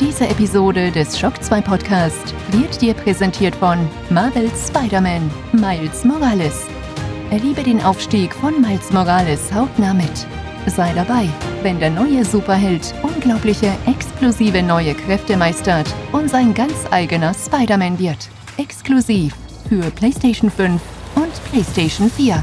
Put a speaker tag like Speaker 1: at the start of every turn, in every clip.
Speaker 1: Diese Episode des Shock 2 Podcast wird dir präsentiert von Marvel's Spider-Man Miles Morales. Erlebe den Aufstieg von Miles Morales hautnah mit. Sei dabei, wenn der neue Superheld unglaubliche, explosive neue Kräfte meistert und sein ganz eigener Spider-Man wird. Exklusiv für PlayStation 5 und PlayStation 4.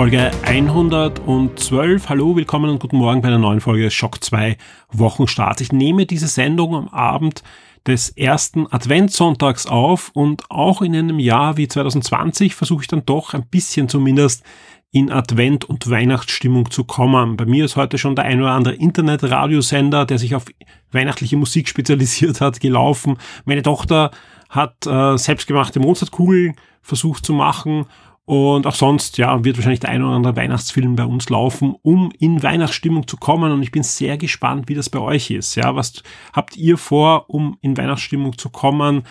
Speaker 2: Folge 112. Hallo, willkommen und guten Morgen bei einer neuen Folge des Shock 2 Wochenstarts. Ich nehme diese Sendung am Abend des ersten Adventssonntags auf und auch in einem Jahr wie 2020 versuche ich dann doch ein bisschen zumindest in Advent- und Weihnachtsstimmung zu kommen. Bei mir ist heute schon der ein oder andere Internetradiosender, der sich auf weihnachtliche Musik spezialisiert hat, gelaufen. Meine Tochter hat äh, selbstgemachte Mozartkugeln versucht zu machen und auch sonst, ja, wird wahrscheinlich der ein oder andere Weihnachtsfilm bei uns laufen, um in Weihnachtsstimmung zu kommen. Und ich bin sehr gespannt, wie das bei euch ist. Ja, was habt ihr vor, um in Weihnachtsstimmung zu kommen?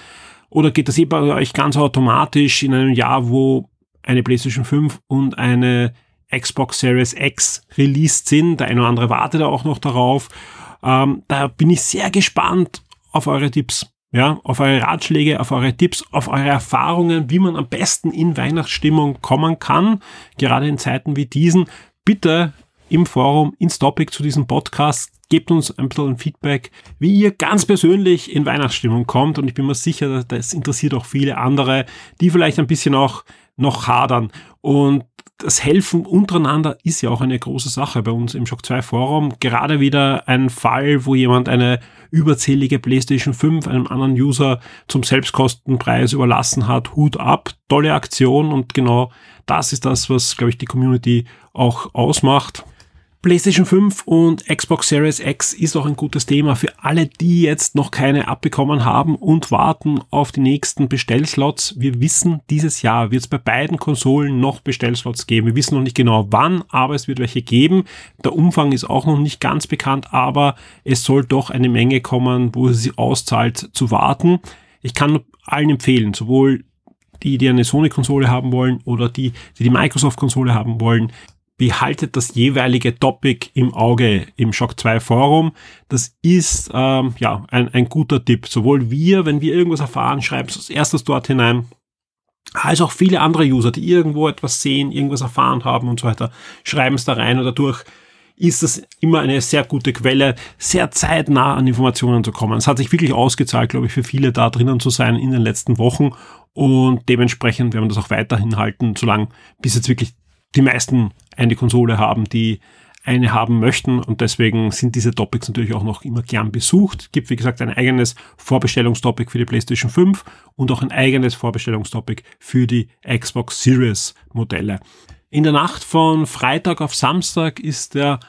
Speaker 2: Oder geht das eh bei euch ganz automatisch in einem Jahr, wo eine PlayStation 5 und eine Xbox Series X released sind? Der eine oder andere wartet auch noch darauf. Ähm, da bin ich sehr gespannt auf eure Tipps ja, auf eure Ratschläge, auf eure Tipps, auf eure Erfahrungen, wie man am besten in Weihnachtsstimmung kommen kann, gerade in Zeiten wie diesen. Bitte im Forum ins Topic zu diesem Podcast. Gebt uns ein bisschen Feedback, wie ihr ganz persönlich in Weihnachtsstimmung kommt. Und ich bin mir sicher, das interessiert auch viele andere, die vielleicht ein bisschen auch noch hadern. Und das Helfen untereinander ist ja auch eine große Sache bei uns im Shock 2 Forum. Gerade wieder ein Fall, wo jemand eine überzählige PlayStation 5 einem anderen User zum Selbstkostenpreis überlassen hat. Hut ab, tolle Aktion und genau das ist das, was, glaube ich, die Community auch ausmacht. PlayStation 5 und Xbox Series X ist auch ein gutes Thema für alle, die jetzt noch keine abbekommen haben und warten auf die nächsten Bestellslots. Wir wissen, dieses Jahr wird es bei beiden Konsolen noch Bestellslots geben. Wir wissen noch nicht genau wann, aber es wird welche geben. Der Umfang ist auch noch nicht ganz bekannt, aber es soll doch eine Menge kommen, wo es sich auszahlt zu warten. Ich kann allen empfehlen, sowohl die, die eine Sony-Konsole haben wollen oder die, die die Microsoft-Konsole haben wollen, behaltet das jeweilige Topic im Auge im Shock 2 Forum. Das ist ähm, ja ein, ein guter Tipp. Sowohl wir, wenn wir irgendwas erfahren, schreiben es als erstes dort hinein, als auch viele andere User, die irgendwo etwas sehen, irgendwas erfahren haben und so weiter, schreiben es da rein und dadurch ist das immer eine sehr gute Quelle, sehr zeitnah an Informationen zu kommen. Es hat sich wirklich ausgezahlt, glaube ich, für viele da drinnen zu sein in den letzten Wochen und dementsprechend werden wir das auch weiterhin halten, solange bis jetzt wirklich die meisten eine Konsole haben, die eine haben möchten und deswegen sind diese Topics natürlich auch noch immer gern besucht. Gibt wie gesagt ein eigenes Vorbestellungstopic für die PlayStation 5 und auch ein eigenes Vorbestellungstopic für die Xbox Series Modelle. In der Nacht von Freitag auf Samstag ist der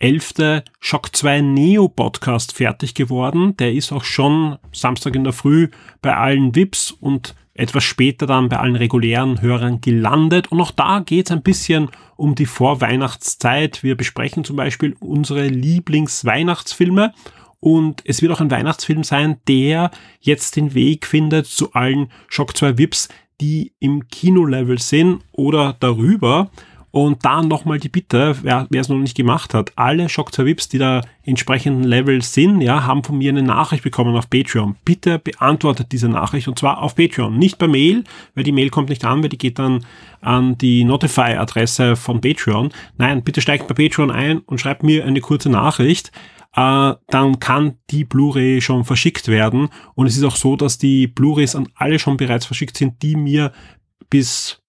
Speaker 2: elfte Shock 2 Neo Podcast fertig geworden. Der ist auch schon Samstag in der Früh bei allen VIPs und etwas später dann bei allen regulären Hörern gelandet. Und auch da geht es ein bisschen um die Vorweihnachtszeit. Wir besprechen zum Beispiel unsere Lieblingsweihnachtsfilme. Und es wird auch ein Weihnachtsfilm sein, der jetzt den Weg findet zu allen Shock 2 VIPs, die im Kinolevel sind oder darüber. Und da nochmal die Bitte, wer, es noch nicht gemacht hat, alle Shock 2 Vips, die da entsprechenden Level sind, ja, haben von mir eine Nachricht bekommen auf Patreon. Bitte beantwortet diese Nachricht und zwar auf Patreon, nicht per Mail, weil die Mail kommt nicht an, weil die geht dann an die Notify-Adresse von Patreon. Nein, bitte steigt bei Patreon ein und schreibt mir eine kurze Nachricht. Äh, dann kann die Blu-ray schon verschickt werden. Und es ist auch so, dass die Blu-rays an alle schon bereits verschickt sind, die mir bis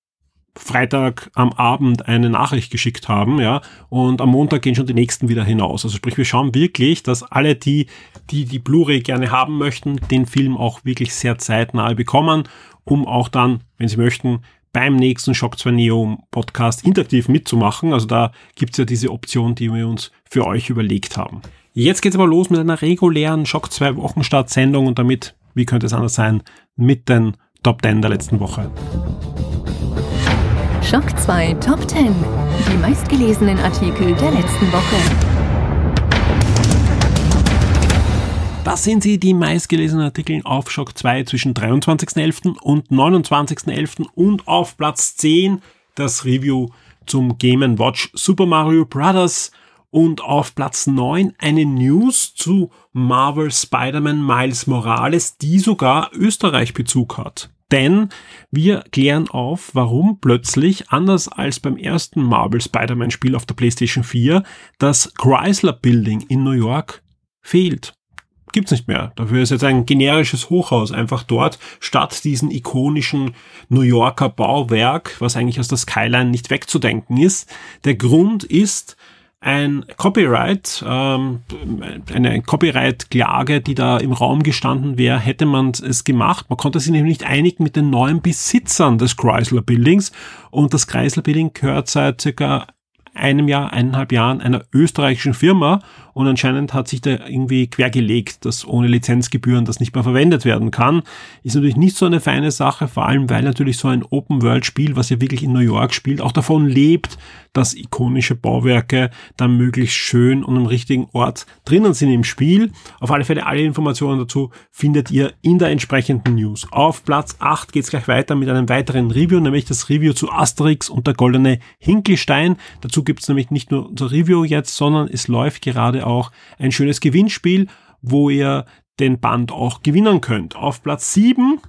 Speaker 2: Freitag am Abend eine Nachricht geschickt haben, ja, und am Montag gehen schon die nächsten wieder hinaus. Also sprich, wir schauen wirklich, dass alle die, die die Blu-ray gerne haben möchten, den Film auch wirklich sehr zeitnah bekommen, um auch dann, wenn sie möchten, beim nächsten Shock 2 Neo Podcast interaktiv mitzumachen. Also da gibt's ja diese Option, die wir uns für euch überlegt haben. Jetzt geht's aber los mit einer regulären Shock 2 Wochenstart-Sendung und damit, wie könnte es anders sein, mit den Top 10 der letzten Woche.
Speaker 1: Schock 2 Top 10. Die meistgelesenen Artikel der letzten Woche.
Speaker 2: Das sind sie, die meistgelesenen Artikel auf Shock 2 zwischen 23.11. und 29.11. und auf Platz 10 das Review zum Game Watch Super Mario Bros. Und auf Platz 9 eine News zu Marvel Spider-Man Miles Morales, die sogar Österreich-Bezug hat. Denn wir klären auf, warum plötzlich, anders als beim ersten Marvel Spider-Man Spiel auf der PlayStation 4, das Chrysler Building in New York fehlt gibt's nicht mehr. Dafür ist jetzt ein generisches Hochhaus einfach dort, statt diesen ikonischen New Yorker Bauwerk, was eigentlich aus der Skyline nicht wegzudenken ist. Der Grund ist ein Copyright, ähm, eine Copyright-Klage, die da im Raum gestanden wäre, hätte man es gemacht. Man konnte sich nämlich nicht einigen mit den neuen Besitzern des Chrysler Buildings und das Chrysler Building gehört seit circa einem Jahr, eineinhalb Jahren einer österreichischen Firma und anscheinend hat sich da irgendwie quergelegt, dass ohne Lizenzgebühren das nicht mehr verwendet werden kann. Ist natürlich nicht so eine feine Sache, vor allem weil natürlich so ein Open-World-Spiel, was ja wirklich in New York spielt, auch davon lebt, dass ikonische Bauwerke dann möglichst schön und am richtigen Ort drinnen sind im Spiel. Auf alle Fälle alle Informationen dazu findet ihr in der entsprechenden News. Auf Platz 8 geht's gleich weiter mit einem weiteren Review, nämlich das Review zu Asterix und der goldene Hinkelstein. Dazu gibt's nämlich nicht nur unser Review jetzt, sondern es läuft gerade auch ein schönes Gewinnspiel, wo ihr den Band auch gewinnen könnt. Auf Platz 7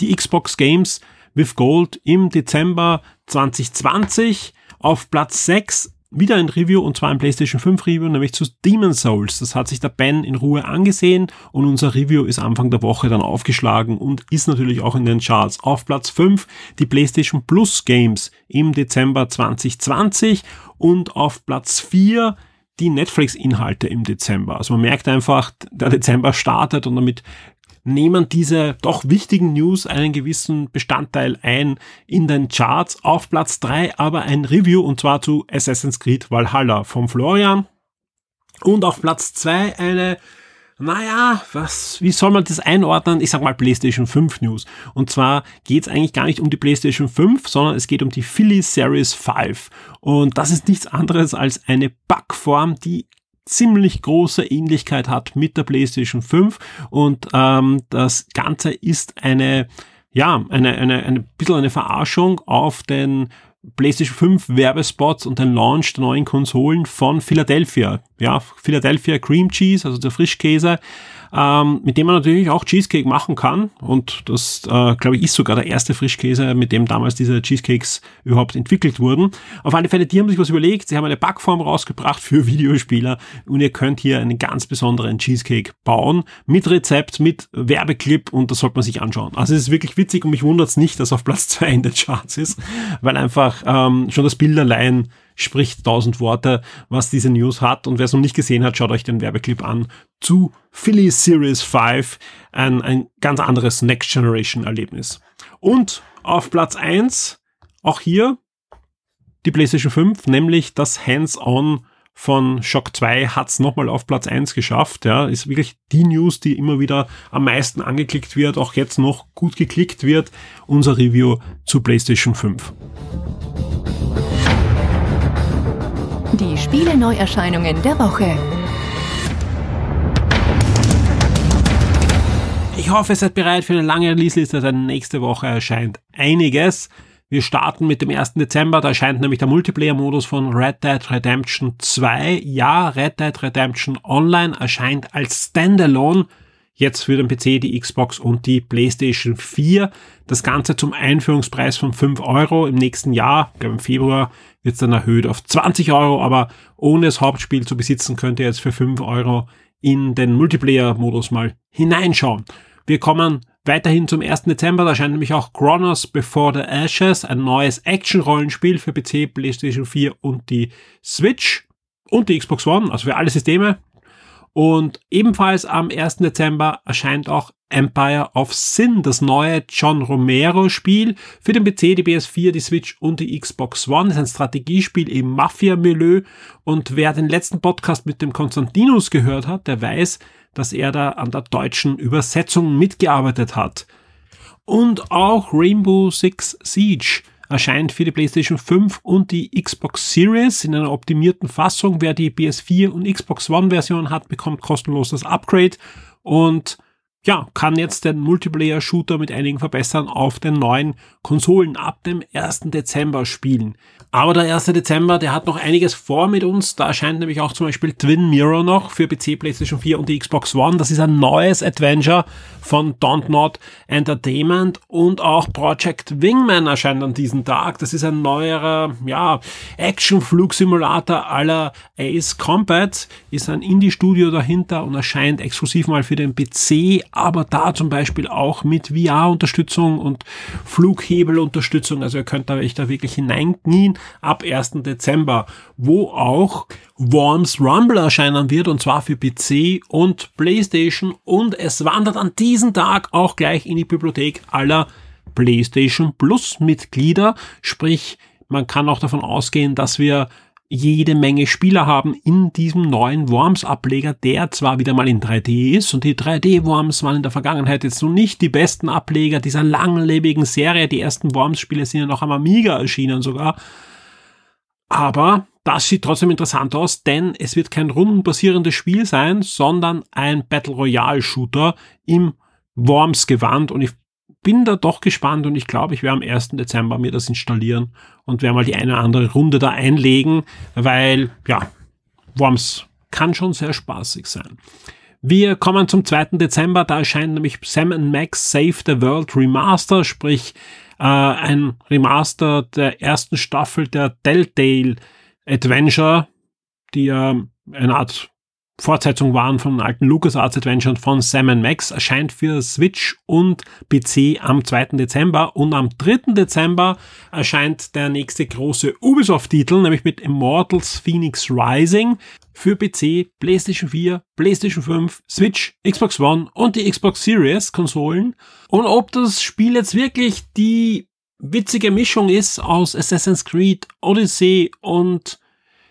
Speaker 2: die Xbox Games with Gold im Dezember 2020. Auf Platz 6 wieder ein Review und zwar ein PlayStation 5 Review, nämlich zu Demon Souls. Das hat sich der Ben in Ruhe angesehen und unser Review ist Anfang der Woche dann aufgeschlagen und ist natürlich auch in den Charts. Auf Platz 5 die PlayStation Plus Games im Dezember 2020 und auf Platz 4 die Netflix-Inhalte im Dezember. Also man merkt einfach, der Dezember startet und damit nehmen diese doch wichtigen News einen gewissen Bestandteil ein in den Charts. Auf Platz drei aber ein Review und zwar zu Assassin's Creed Valhalla vom Florian. Und auf Platz zwei eine naja, was, wie soll man das einordnen? Ich sag mal PlayStation 5 News. Und zwar geht's eigentlich gar nicht um die PlayStation 5, sondern es geht um die Philly Series 5. Und das ist nichts anderes als eine Backform, die ziemlich große Ähnlichkeit hat mit der PlayStation 5 und ähm, das Ganze ist eine ja, eine, eine, eine bisschen eine Verarschung auf den PlayStation 5 Werbespots und den Launch der neuen Konsolen von Philadelphia. Ja, Philadelphia Cream Cheese, also der Frischkäse, ähm, mit dem man natürlich auch Cheesecake machen kann. Und das, äh, glaube ich, ist sogar der erste Frischkäse, mit dem damals diese Cheesecakes überhaupt entwickelt wurden. Auf alle Fälle, die haben sich was überlegt. Sie haben eine Backform rausgebracht für Videospieler und ihr könnt hier einen ganz besonderen Cheesecake bauen mit Rezept, mit Werbeclip und das sollte man sich anschauen. Also es ist wirklich witzig und mich wundert es nicht, dass auf Platz zwei in den Charts ist, weil einfach ähm, schon das Bild allein spricht tausend Worte, was diese News hat. Und wer es noch nicht gesehen hat, schaut euch den Werbeclip an zu Philly Series 5. Ein, ein ganz anderes Next Generation Erlebnis. Und auf Platz 1, auch hier die PlayStation 5, nämlich das Hands-on von Shock 2 hat es nochmal auf Platz 1 geschafft. Ja, ist wirklich die News, die immer wieder am meisten angeklickt wird, auch jetzt noch gut geklickt wird. Unser Review zu PlayStation 5.
Speaker 1: Die Spiele-Neuerscheinungen der Woche.
Speaker 2: Ich hoffe, ihr seid bereit für eine lange Release-Liste, denn nächste Woche erscheint einiges. Wir starten mit dem 1. Dezember, da erscheint nämlich der Multiplayer-Modus von Red Dead Redemption 2. Ja, Red Dead Redemption Online erscheint als Standalone jetzt für den PC, die Xbox und die PlayStation 4. Das Ganze zum Einführungspreis von 5 Euro im nächsten Jahr, ich glaube im Februar, wird es dann erhöht auf 20 Euro, aber ohne das Hauptspiel zu besitzen, könnt ihr jetzt für 5 Euro in den Multiplayer-Modus mal hineinschauen. Wir kommen Weiterhin zum 1. Dezember da erscheint nämlich auch Chronos Before the Ashes, ein neues Action-Rollenspiel für PC, PlayStation 4 und die Switch und die Xbox One, also für alle Systeme. Und ebenfalls am 1. Dezember erscheint auch Empire of Sin, das neue John Romero Spiel für den PC, die PS4, die Switch und die Xbox One. Das ist ein Strategiespiel im Mafia-Milieu. Und wer den letzten Podcast mit dem Konstantinus gehört hat, der weiß, dass er da an der deutschen Übersetzung mitgearbeitet hat. Und auch Rainbow Six Siege erscheint für die PlayStation 5 und die Xbox Series in einer optimierten Fassung. Wer die PS4 und Xbox One Version hat, bekommt kostenlos das Upgrade und ja, kann jetzt den Multiplayer-Shooter mit einigen Verbessern auf den neuen Konsolen ab dem 1. Dezember spielen. Aber der 1. Dezember, der hat noch einiges vor mit uns. Da erscheint nämlich auch zum Beispiel Twin Mirror noch für PC, PlayStation 4 und die Xbox One. Das ist ein neues Adventure von Don't Not Entertainment und auch Project Wingman erscheint an diesem Tag. Das ist ein neuerer, ja, Action-Flugsimulator aller Ace Combat. Ist ein Indie-Studio dahinter und erscheint exklusiv mal für den PC, aber da zum Beispiel auch mit VR-Unterstützung und Flughebel-Unterstützung. Also ihr könnt da euch da wirklich hineinknien ab 1. Dezember, wo auch Worms Rumble erscheinen wird und zwar für PC und PlayStation und es wandert an diesem Tag auch gleich in die Bibliothek aller PlayStation Plus Mitglieder, sprich man kann auch davon ausgehen, dass wir jede Menge Spieler haben in diesem neuen Worms-Ableger, der zwar wieder mal in 3D ist und die 3D-Worms waren in der Vergangenheit jetzt noch nicht die besten Ableger dieser langlebigen Serie. Die ersten Worms-Spiele sind ja noch am Amiga erschienen sogar. Aber das sieht trotzdem interessant aus, denn es wird kein rundenbasierendes Spiel sein, sondern ein Battle Royale Shooter im Worms Gewand und ich bin da doch gespannt und ich glaube, ich werde am 1. Dezember mir das installieren und werde mal die eine oder andere Runde da einlegen, weil ja, Worms kann schon sehr spaßig sein. Wir kommen zum 2. Dezember, da erscheint nämlich Sam Max Save the World Remaster, sprich äh, ein Remaster der ersten Staffel der Telltale Adventure, die ja eine Art Fortsetzung waren von alten LucasArts Adventure von Sam Max, erscheint für Switch und PC am 2. Dezember und am 3. Dezember erscheint der nächste große Ubisoft-Titel, nämlich mit Immortals Phoenix Rising für PC, PlayStation 4, PlayStation 5, Switch, Xbox One und die Xbox Series Konsolen. Und ob das Spiel jetzt wirklich die witzige Mischung ist aus Assassin's Creed, Odyssey und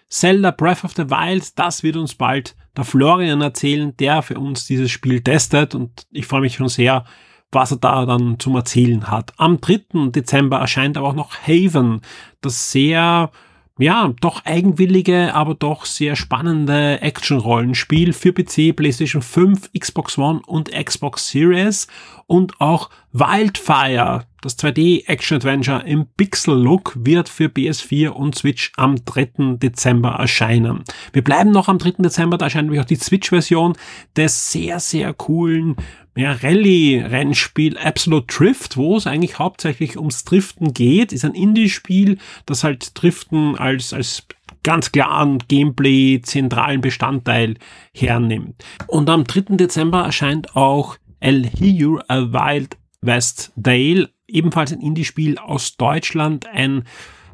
Speaker 2: Zelda Breath of the Wild, das wird uns bald der Florian erzählen, der für uns dieses Spiel testet und ich freue mich schon sehr, was er da dann zum Erzählen hat. Am 3. Dezember erscheint aber auch noch Haven, das sehr ja, doch eigenwillige, aber doch sehr spannende Action-Rollenspiel für PC, PlayStation 5, Xbox One und Xbox Series und auch Wildfire, das 2D-Action-Adventure im Pixel-Look, wird für PS4 und Switch am 3. Dezember erscheinen. Wir bleiben noch am 3. Dezember, da erscheint nämlich auch die Switch-Version des sehr, sehr coolen ja, Rallye-Rennspiel Absolute Drift, wo es eigentlich hauptsächlich ums Driften geht, ist ein Indie-Spiel, das halt Driften als, als ganz klaren Gameplay zentralen Bestandteil hernimmt. Und am 3. Dezember erscheint auch El Here a Wild West Dale, ebenfalls ein Indie-Spiel aus Deutschland, ein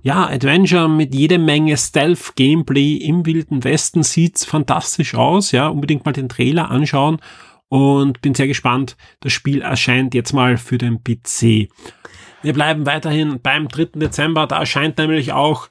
Speaker 2: ja, Adventure mit jede Menge Stealth-Gameplay im Wilden Westen sieht's fantastisch aus, ja, unbedingt mal den Trailer anschauen und bin sehr gespannt. Das Spiel erscheint jetzt mal für den PC. Wir bleiben weiterhin beim 3. Dezember. Da erscheint nämlich auch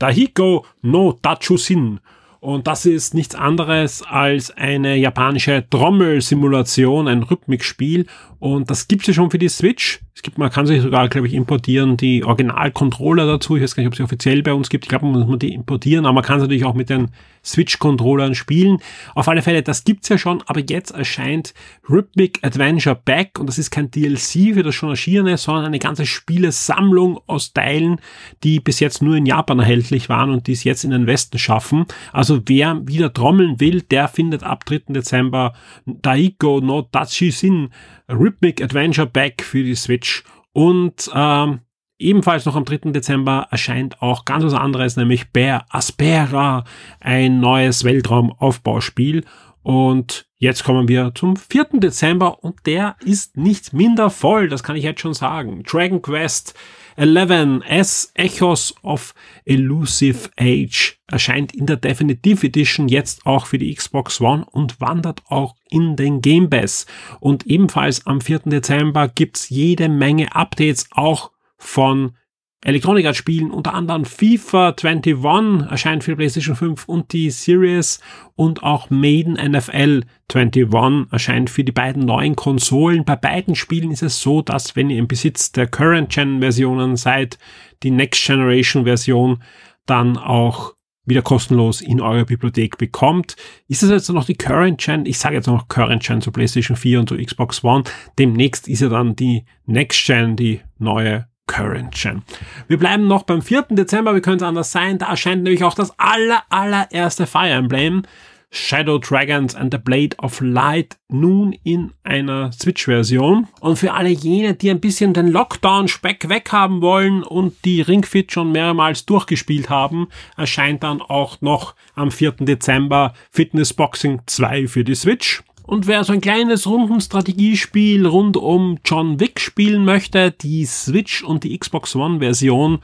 Speaker 2: Dahiko no Tachusin. Und das ist nichts anderes als eine japanische Trommelsimulation, ein Rhythmikspiel. Und das gibt's ja schon für die Switch. Es gibt, man kann sich sogar, glaube ich, importieren, die Original-Controller dazu. Ich weiß gar nicht, ob es offiziell bei uns gibt. Ich glaube, man muss die importieren, aber man kann es natürlich auch mit den Switch-Controllern spielen. Auf alle Fälle, das gibt's ja schon, aber jetzt erscheint Rhythmic Adventure Back und das ist kein DLC für das schon erschienene, sondern eine ganze Spielesammlung aus Teilen, die bis jetzt nur in Japan erhältlich waren und die es jetzt in den Westen schaffen. Also wer wieder trommeln will, der findet ab 3. Dezember Daiko no Tachi Sin Rhythmic Adventure Back für die Switch und ähm, Ebenfalls noch am 3. Dezember erscheint auch ganz was anderes, nämlich Bear Aspera, ein neues Weltraumaufbauspiel. Und jetzt kommen wir zum 4. Dezember und der ist nicht minder voll, das kann ich jetzt schon sagen. Dragon Quest 11 S Echoes of Elusive Age erscheint in der Definitive Edition jetzt auch für die Xbox One und wandert auch in den Game Pass. Und ebenfalls am 4. Dezember gibt's jede Menge Updates auch von Electronic Arts Spielen, unter anderem FIFA 21 erscheint für PlayStation 5 und die Series und auch Maiden NFL 21 erscheint für die beiden neuen Konsolen. Bei beiden Spielen ist es so, dass wenn ihr im Besitz der Current Gen Versionen seid, die Next Generation Version dann auch wieder kostenlos in eurer Bibliothek bekommt. Ist es jetzt noch die Current Gen? Ich sage jetzt noch Current Gen zu PlayStation 4 und zu Xbox One. Demnächst ist ja dann die Next Gen, die neue Current Gen. Wir bleiben noch beim 4. Dezember, wie könnte es anders sein? Da erscheint nämlich auch das aller, allererste Fire Emblem. Shadow Dragons and the Blade of Light nun in einer Switch-Version. Und für alle jene, die ein bisschen den Lockdown-Speck weghaben wollen und die Ring Fit schon mehrmals durchgespielt haben, erscheint dann auch noch am 4. Dezember Fitness Boxing 2 für die Switch. Und wer so ein kleines Rundenstrategiespiel rund um John Wick spielen möchte, die Switch und die Xbox One Version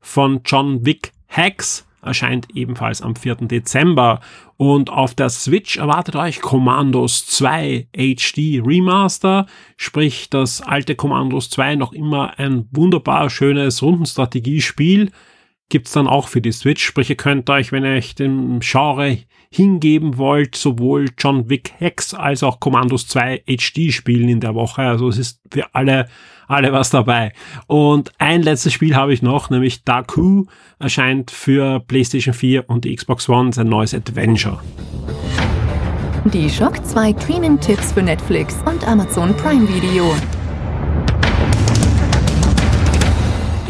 Speaker 2: von John Wick Hacks erscheint ebenfalls am 4. Dezember. Und auf der Switch erwartet euch Commandos 2 HD Remaster, sprich das alte Commandos 2 noch immer ein wunderbar schönes Rundenstrategiespiel. Gibt's dann auch für die Switch, sprich ihr könnt euch, wenn ihr euch dem Genre hingeben wollt, sowohl John Wick Hex als auch Commandos 2 HD spielen in der Woche. Also es ist für alle, alle was dabei. Und ein letztes Spiel habe ich noch, nämlich Darku erscheint für PlayStation 4 und die Xbox One sein neues Adventure.
Speaker 1: Die Shock 2 Streaming-Tipps für Netflix und Amazon Prime Video.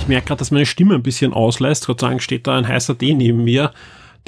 Speaker 2: Merke gerade, dass meine Stimme ein bisschen auslässt. Gott sei Dank steht da ein heißer D neben mir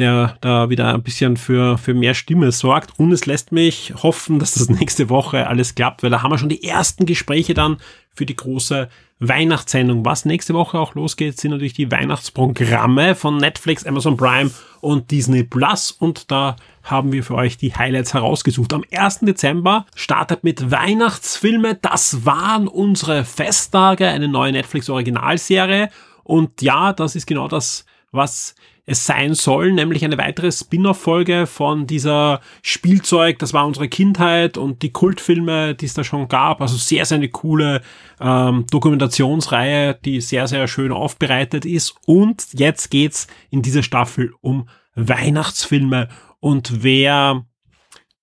Speaker 2: der da wieder ein bisschen für, für mehr Stimme sorgt. Und es lässt mich hoffen, dass das nächste Woche alles klappt, weil da haben wir schon die ersten Gespräche dann für die große Weihnachtssendung. Was nächste Woche auch losgeht, sind natürlich die Weihnachtsprogramme von Netflix, Amazon Prime und Disney Plus. Und da haben wir für euch die Highlights herausgesucht. Am 1. Dezember startet mit Weihnachtsfilme. Das waren unsere Festtage, eine neue Netflix Originalserie. Und ja, das ist genau das, was es sein soll, nämlich eine weitere Spin-off-Folge von dieser Spielzeug, das war unsere Kindheit und die Kultfilme, die es da schon gab. Also sehr, sehr eine coole ähm, Dokumentationsreihe, die sehr, sehr schön aufbereitet ist. Und jetzt geht's in dieser Staffel um Weihnachtsfilme. Und wer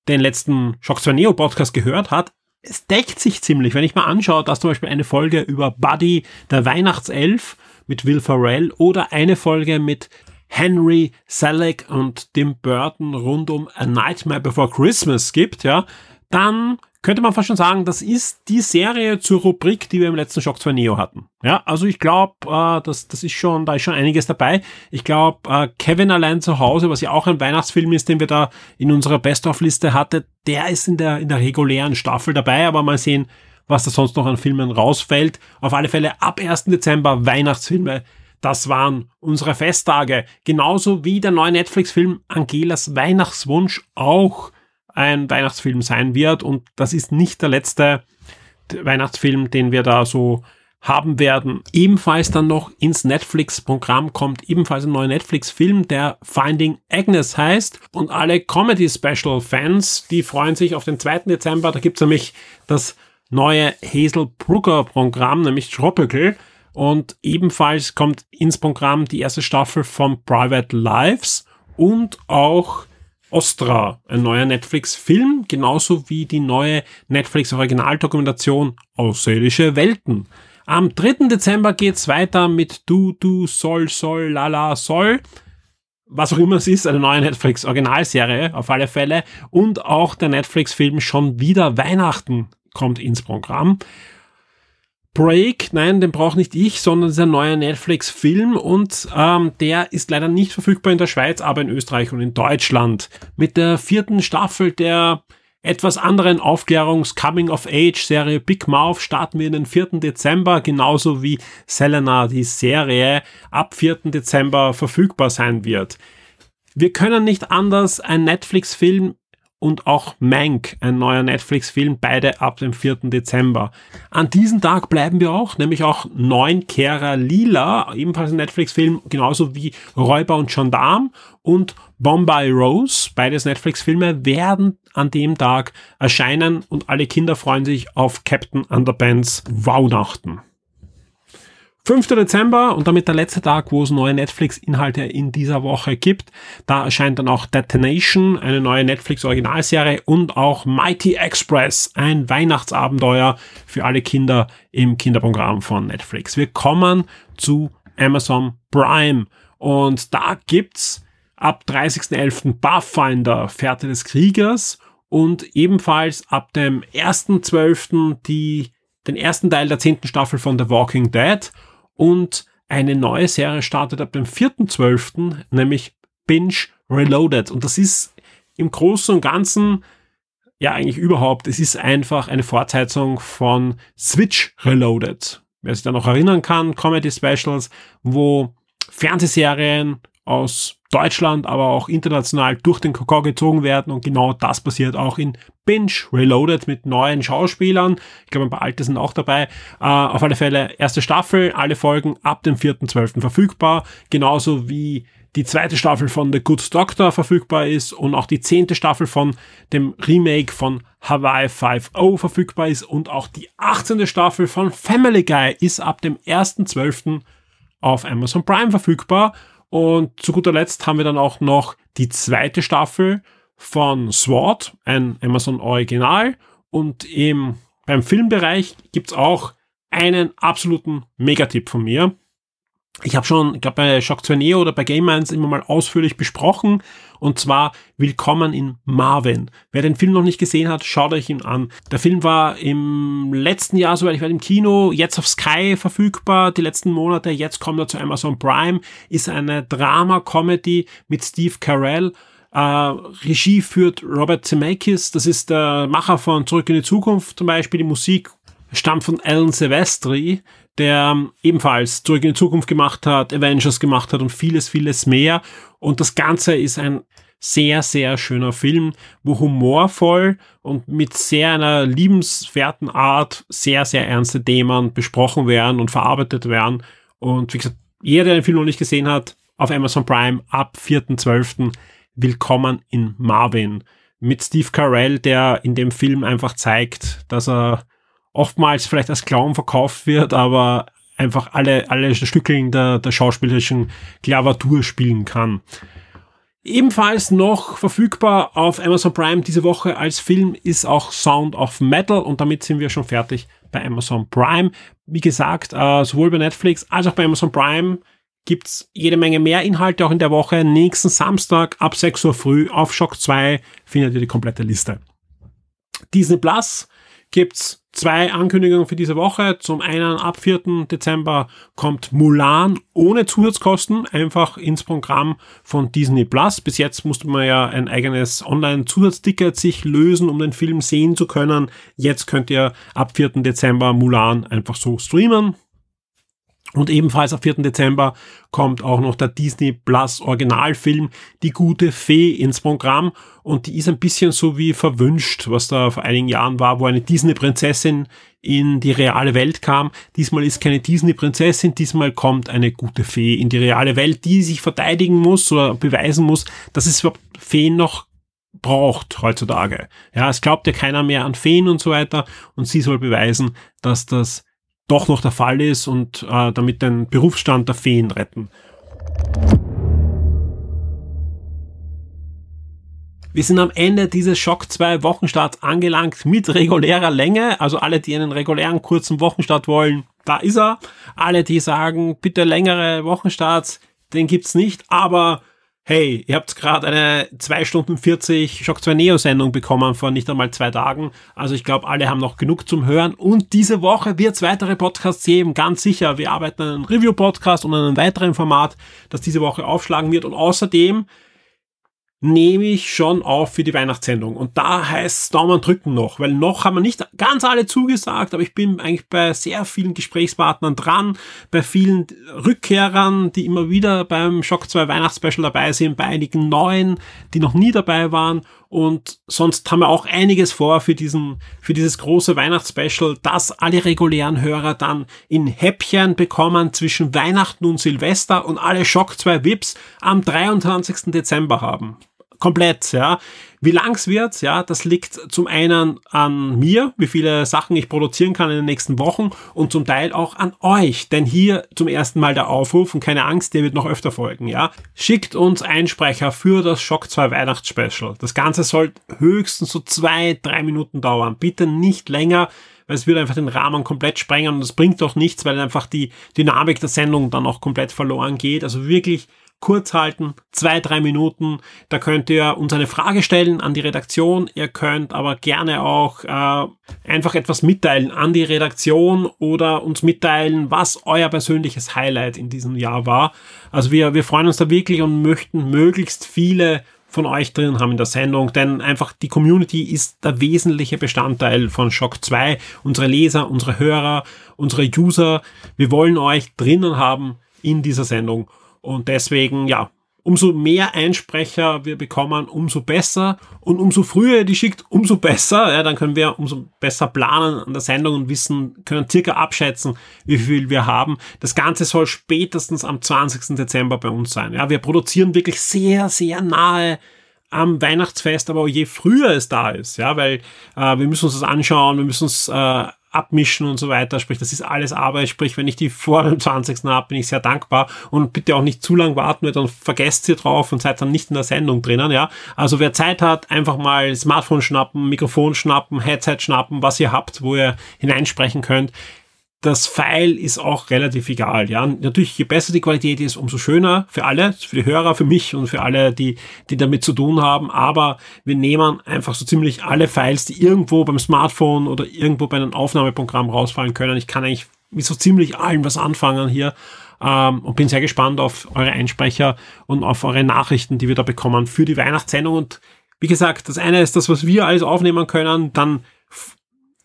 Speaker 2: den letzten Shock 2 Neo Podcast gehört hat, es deckt sich ziemlich. Wenn ich mal anschaue, dass zum Beispiel eine Folge über Buddy, der Weihnachtself, mit Will Ferrell oder eine Folge mit Henry Selleck und Tim Burton rund um A Nightmare Before Christmas gibt, ja, dann könnte man fast schon sagen, das ist die Serie zur Rubrik, die wir im letzten Shock 2 Neo hatten. Ja, also ich glaube, äh, das, das ist schon, da ist schon einiges dabei. Ich glaube, äh, Kevin allein zu Hause, was ja auch ein Weihnachtsfilm ist, den wir da in unserer Best-of-Liste hatte, der ist in der, in der regulären Staffel dabei, aber mal sehen, was da sonst noch an Filmen rausfällt. Auf alle Fälle ab 1. Dezember Weihnachtsfilme das waren unsere Festtage. Genauso wie der neue Netflix-Film Angelas Weihnachtswunsch auch ein Weihnachtsfilm sein wird. Und das ist nicht der letzte Weihnachtsfilm, den wir da so haben werden. Ebenfalls dann noch ins Netflix-Programm kommt ebenfalls ein neuer Netflix-Film, der Finding Agnes heißt. Und alle Comedy-Special-Fans, die freuen sich auf den 2. Dezember. Da gibt's nämlich das neue Hazel Brugger-Programm, nämlich Tropical. Und ebenfalls kommt ins Programm die erste Staffel von Private Lives und auch Ostra, ein neuer Netflix-Film, genauso wie die neue Netflix-Originaldokumentation Außerirdische Welten. Am 3. Dezember geht's weiter mit Du, Du, Soll, Soll, Lala, Soll. Was auch immer es ist, eine neue Netflix-Originalserie auf alle Fälle. Und auch der Netflix-Film Schon wieder Weihnachten kommt ins Programm. Break, nein, den braucht nicht ich, sondern ist ein neuer Netflix-Film und ähm, der ist leider nicht verfügbar in der Schweiz, aber in Österreich und in Deutschland. Mit der vierten Staffel der etwas anderen Aufklärungs-Coming-of-Age-Serie Big Mouth starten wir in den 4. Dezember, genauso wie Selena, die Serie ab 4. Dezember verfügbar sein wird. Wir können nicht anders, ein Netflix-Film und auch Mank, ein neuer Netflix-Film, beide ab dem 4. Dezember. An diesem Tag bleiben wir auch, nämlich auch Neunkehrer Lila, ebenfalls ein Netflix-Film, genauso wie Räuber und Gendarm und Bombay Rose, beides Netflix-Filme, werden an dem Tag erscheinen und alle Kinder freuen sich auf Captain Underpants Wownachten. 5. Dezember und damit der letzte Tag, wo es neue Netflix-Inhalte in dieser Woche gibt. Da erscheint dann auch Detonation, eine neue Netflix-Originalserie und auch Mighty Express, ein Weihnachtsabenteuer für alle Kinder im Kinderprogramm von Netflix. Wir kommen zu Amazon Prime und da gibt's ab 30.11. Pathfinder, Fährte des Kriegers und ebenfalls ab dem 1.12. die den ersten Teil der zehnten Staffel von The Walking Dead und eine neue Serie startet ab dem 4.12., nämlich Binge Reloaded. Und das ist im Großen und Ganzen, ja eigentlich überhaupt, es ist einfach eine Fortsetzung von Switch Reloaded. Wer sich da noch erinnern kann, Comedy Specials, wo Fernsehserien aus Deutschland, aber auch international durch den Kakao gezogen werden und genau das passiert auch in Binge Reloaded mit neuen Schauspielern. Ich glaube, ein paar alte sind auch dabei. Äh, auf alle Fälle erste Staffel, alle Folgen ab dem 4.12. verfügbar, genauso wie die zweite Staffel von The Good Doctor verfügbar ist und auch die zehnte Staffel von dem Remake von Hawaii 5.0 verfügbar ist und auch die 18. Staffel von Family Guy ist ab dem 1.12. auf Amazon Prime verfügbar und zu guter Letzt haben wir dann auch noch die zweite Staffel von SWAT, ein Amazon Original. Und im, beim Filmbereich gibt's auch einen absoluten Megatipp von mir. Ich habe schon, ich glaube bei Shock 2 Neo oder bei Game Minds immer mal ausführlich besprochen. Und zwar Willkommen in Marvin. Wer den Film noch nicht gesehen hat, schaut euch ihn an. Der Film war im letzten Jahr, soweit ich weiß, im Kino, jetzt auf Sky verfügbar, die letzten Monate. Jetzt kommt er zu Amazon Prime. Ist eine Drama-Comedy mit Steve Carell. Äh, Regie führt Robert Zemeckis. Das ist der Macher von Zurück in die Zukunft zum Beispiel. Die Musik stammt von Alan Silvestri, der ebenfalls Zurück in die Zukunft gemacht hat, Avengers gemacht hat und vieles, vieles mehr. Und das Ganze ist ein sehr, sehr schöner Film, wo humorvoll und mit sehr einer liebenswerten Art sehr, sehr ernste Themen besprochen werden und verarbeitet werden. Und wie gesagt, jeder, der den Film noch nicht gesehen hat, auf Amazon Prime ab 4.12. Willkommen in Marvin. Mit Steve Carell, der in dem Film einfach zeigt, dass er oftmals vielleicht als Clown verkauft wird, aber einfach alle, alle Stückeln der, der schauspielerischen Klavatur spielen kann. Ebenfalls noch verfügbar auf Amazon Prime diese Woche als Film ist auch Sound of Metal und damit sind wir schon fertig bei Amazon Prime. Wie gesagt, äh, sowohl bei Netflix als auch bei Amazon Prime gibt's jede Menge mehr Inhalte auch in der Woche. Nächsten Samstag ab 6 Uhr früh auf Shock 2 findet ihr die komplette Liste. Disney Plus gibt's zwei Ankündigungen für diese Woche. Zum einen ab 4. Dezember kommt Mulan ohne Zusatzkosten einfach ins Programm von Disney Plus. Bis jetzt musste man ja ein eigenes Online-Zusatzticket sich lösen, um den Film sehen zu können. Jetzt könnt ihr ab 4. Dezember Mulan einfach so streamen. Und ebenfalls am 4. Dezember kommt auch noch der Disney Plus Originalfilm Die gute Fee ins Programm. Und die ist ein bisschen so wie verwünscht, was da vor einigen Jahren war, wo eine Disney-Prinzessin in die reale Welt kam. Diesmal ist keine Disney-Prinzessin, diesmal kommt eine gute Fee in die reale Welt, die sich verteidigen muss oder beweisen muss, dass es Feen noch braucht heutzutage. Ja, es glaubt ja keiner mehr an Feen und so weiter und sie soll beweisen, dass das doch noch der Fall ist und äh, damit den Berufsstand der Feen retten. Wir sind am Ende dieses Schock 2 Wochenstarts angelangt mit regulärer Länge. Also alle, die einen regulären kurzen Wochenstart wollen, da ist er. Alle, die sagen, bitte längere Wochenstarts, den gibt's nicht. Aber hey, ihr habt gerade eine 2 Stunden 40 Shock 2 Neo Sendung bekommen vor nicht einmal zwei Tagen. Also ich glaube, alle haben noch genug zum Hören. Und diese Woche wird es weitere Podcasts geben, ganz sicher. Wir arbeiten an einem Review-Podcast und an einem weiteren Format, das diese Woche aufschlagen wird. Und außerdem nehme ich schon auf für die Weihnachtssendung. Und da heißt Daumen drücken noch, weil noch haben wir nicht ganz alle zugesagt, aber ich bin eigentlich bei sehr vielen Gesprächspartnern dran, bei vielen Rückkehrern, die immer wieder beim Shock 2 Weihnachtsspecial dabei sind, bei einigen neuen, die noch nie dabei waren. Und sonst haben wir auch einiges vor für diesen, für dieses große Weihnachtsspecial, das alle regulären Hörer dann in Häppchen bekommen zwischen Weihnachten und Silvester und alle Schock 2 Vips am 23. Dezember haben komplett, ja. Wie lang's wird, ja, das liegt zum einen an mir, wie viele Sachen ich produzieren kann in den nächsten Wochen und zum Teil auch an euch, denn hier zum ersten Mal der Aufruf und keine Angst, der wird noch öfter folgen, ja. Schickt uns Einsprecher für das Schock 2 Weihnachtsspecial. Das Ganze soll höchstens so zwei, drei Minuten dauern. Bitte nicht länger, weil es würde einfach den Rahmen komplett sprengen und es bringt doch nichts, weil einfach die Dynamik der Sendung dann auch komplett verloren geht. Also wirklich kurz halten, zwei, drei Minuten. Da könnt ihr uns eine Frage stellen an die Redaktion. Ihr könnt aber gerne auch äh, einfach etwas mitteilen an die Redaktion oder uns mitteilen, was euer persönliches Highlight in diesem Jahr war. Also wir, wir freuen uns da wirklich und möchten möglichst viele von euch drin haben in der Sendung, denn einfach die Community ist der wesentliche Bestandteil von Shock 2. Unsere Leser, unsere Hörer, unsere User. Wir wollen euch drinnen haben in dieser Sendung. Und deswegen, ja, umso mehr Einsprecher wir bekommen, umso besser. Und umso früher ihr die schickt, umso besser. Ja, dann können wir umso besser planen an der Sendung und wissen, können circa abschätzen, wie viel wir haben. Das Ganze soll spätestens am 20. Dezember bei uns sein. Ja, wir produzieren wirklich sehr, sehr nahe am Weihnachtsfest, aber je früher es da ist, ja, weil äh, wir müssen uns das anschauen, wir müssen uns äh, abmischen und so weiter. Sprich, das ist alles Arbeit. Sprich, wenn ich die vor dem 20. habe, bin ich sehr dankbar. Und bitte auch nicht zu lang warten, weil dann vergesst ihr drauf und seid dann nicht in der Sendung drinnen, ja. Also wer Zeit hat, einfach mal Smartphone schnappen, Mikrofon schnappen, Headset schnappen, was ihr habt, wo ihr hineinsprechen könnt das File ist auch relativ egal. Ja, natürlich, je besser die Qualität ist, umso schöner für alle, für die Hörer, für mich und für alle, die, die damit zu tun haben. Aber wir nehmen einfach so ziemlich alle Files, die irgendwo beim Smartphone oder irgendwo bei einem Aufnahmeprogramm rausfallen können. Ich kann eigentlich mit so ziemlich allem was anfangen hier. Ähm, und bin sehr gespannt auf eure Einsprecher und auf eure Nachrichten, die wir da bekommen für die Weihnachtssendung. Und wie gesagt, das eine ist das, was wir alles aufnehmen können. Dann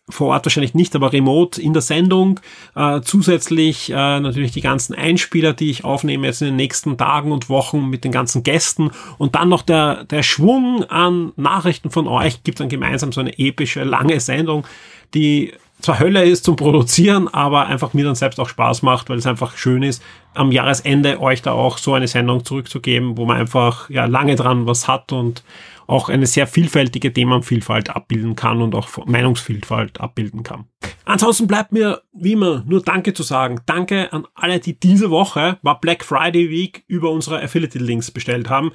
Speaker 2: vor Ort wahrscheinlich nicht, aber remote in der Sendung. Äh, zusätzlich äh, natürlich die ganzen Einspieler, die ich aufnehme jetzt in den nächsten Tagen und Wochen mit den ganzen Gästen. Und dann noch der, der Schwung an Nachrichten von euch. Gibt dann gemeinsam so eine epische, lange Sendung, die zwar Hölle ist zum Produzieren, aber einfach mir dann selbst auch Spaß macht, weil es einfach schön ist, am Jahresende euch da auch so eine Sendung zurückzugeben, wo man einfach ja lange dran was hat und auch eine sehr vielfältige Themenvielfalt abbilden kann und auch Meinungsvielfalt abbilden kann. Ansonsten bleibt mir wie immer nur Danke zu sagen. Danke an alle, die diese Woche war Black Friday Week über unsere Affiliate Links bestellt haben.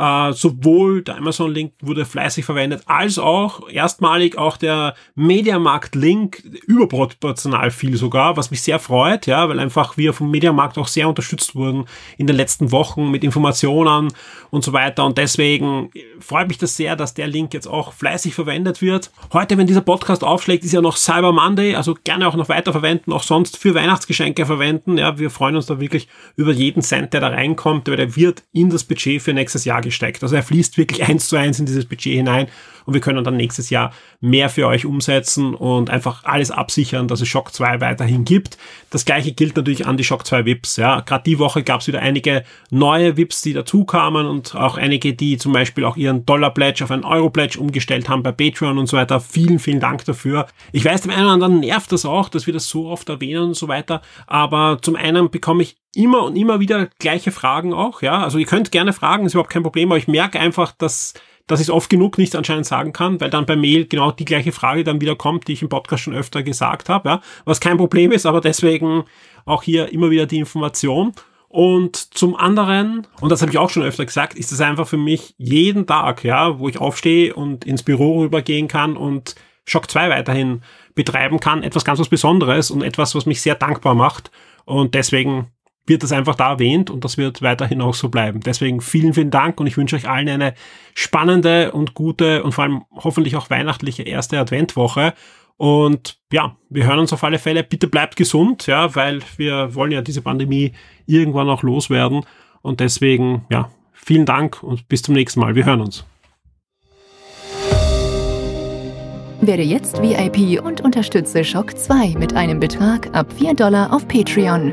Speaker 2: Äh, sowohl der Amazon-Link wurde fleißig verwendet, als auch erstmalig auch der Mediamarkt-Link überproportional viel sogar, was mich sehr freut, ja, weil einfach wir vom Mediamarkt auch sehr unterstützt wurden in den letzten Wochen mit Informationen und so weiter. Und deswegen freut mich das sehr, dass der Link jetzt auch fleißig verwendet wird. Heute, wenn dieser Podcast aufschlägt, ist ja noch Cyber Monday, also gerne auch noch weiter verwenden, auch sonst für Weihnachtsgeschenke verwenden. Ja, wir freuen uns da wirklich über jeden Cent, der da reinkommt, weil der wird in das Budget für nächstes Jahr gesteckt. Also er fließt wirklich eins zu eins in dieses Budget hinein und wir können dann nächstes Jahr mehr für euch umsetzen und einfach alles absichern, dass es Shock 2 weiterhin gibt. Das gleiche gilt natürlich an die Shock 2 VIPs. Ja. Gerade die Woche gab es wieder einige neue VIPs, die dazu kamen und auch einige, die zum Beispiel auch ihren Dollar-Pledge auf einen Euro-Pledge umgestellt haben bei Patreon und so weiter. Vielen, vielen Dank dafür. Ich weiß, dem einen oder anderen nervt das auch, dass wir das so oft erwähnen und so weiter. Aber zum einen bekomme ich immer und immer wieder gleiche Fragen auch, ja. Also ihr könnt gerne fragen, ist überhaupt kein Problem, aber ich merke einfach, dass dass ich es oft genug nicht anscheinend sagen kann, weil dann bei Mail genau die gleiche Frage dann wieder kommt, die ich im Podcast schon öfter gesagt habe, ja, was kein Problem ist, aber deswegen auch hier immer wieder die Information. Und zum anderen, und das habe ich auch schon öfter gesagt, ist es einfach für mich jeden Tag, ja, wo ich aufstehe und ins Büro rübergehen kann und Shock 2 weiterhin betreiben kann, etwas ganz was Besonderes und etwas, was mich sehr dankbar macht. Und deswegen wird das einfach da erwähnt und das wird weiterhin auch so bleiben. Deswegen vielen, vielen Dank und ich wünsche euch allen eine spannende und gute und vor allem hoffentlich auch weihnachtliche erste Adventwoche. Und ja, wir hören uns auf alle Fälle. Bitte bleibt gesund, ja, weil wir wollen ja diese Pandemie irgendwann auch loswerden. Und deswegen, ja, vielen Dank und bis zum nächsten Mal. Wir hören uns.
Speaker 1: Werde jetzt VIP und unterstütze Shock 2 mit einem Betrag ab 4 Dollar auf Patreon.